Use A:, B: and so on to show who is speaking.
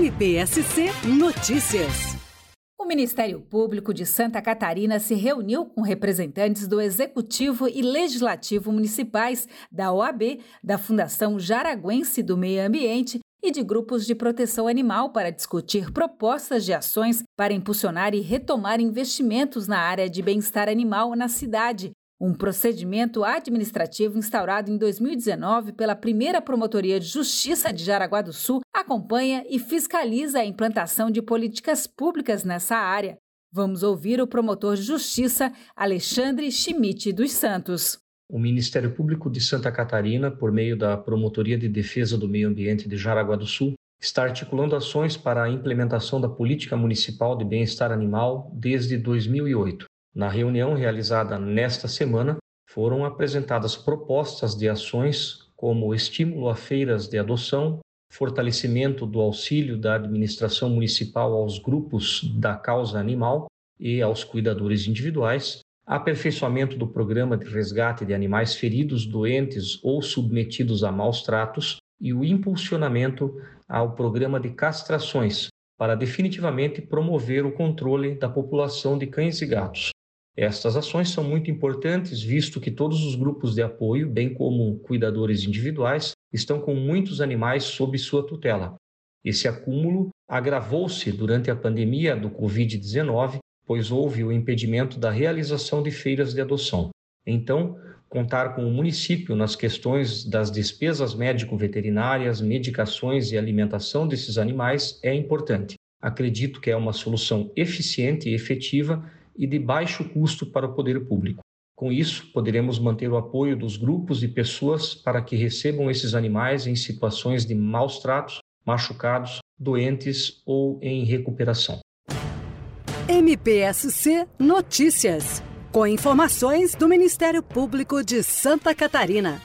A: NPSC Notícias.
B: O Ministério Público de Santa Catarina se reuniu com representantes do Executivo e Legislativo Municipais, da OAB, da Fundação Jaraguense do Meio Ambiente e de grupos de proteção animal para discutir propostas de ações para impulsionar e retomar investimentos na área de bem-estar animal na cidade, um procedimento administrativo instaurado em 2019 pela primeira Promotoria de Justiça de Jaraguá do Sul acompanha e fiscaliza a implantação de políticas públicas nessa área. Vamos ouvir o promotor de Justiça, Alexandre Schmidt dos Santos.
C: O Ministério Público de Santa Catarina, por meio da Promotoria de Defesa do Meio Ambiente de Jaraguá do Sul, está articulando ações para a implementação da Política Municipal de Bem-Estar Animal desde 2008. Na reunião realizada nesta semana, foram apresentadas propostas de ações como estímulo a feiras de adoção, fortalecimento do auxílio da administração municipal aos grupos da causa animal e aos cuidadores individuais, aperfeiçoamento do programa de resgate de animais feridos, doentes ou submetidos a maus tratos e o impulsionamento ao programa de castrações para definitivamente promover o controle da população de cães e gatos. Estas ações são muito importantes, visto que todos os grupos de apoio, bem como cuidadores individuais, estão com muitos animais sob sua tutela. Esse acúmulo agravou-se durante a pandemia do Covid-19, pois houve o impedimento da realização de feiras de adoção. Então, contar com o município nas questões das despesas médico-veterinárias, medicações e alimentação desses animais é importante. Acredito que é uma solução eficiente e efetiva e de baixo custo para o poder público. Com isso, poderemos manter o apoio dos grupos e pessoas para que recebam esses animais em situações de maus tratos, machucados, doentes ou em recuperação.
A: MPSC Notícias, com informações do Ministério Público de Santa Catarina.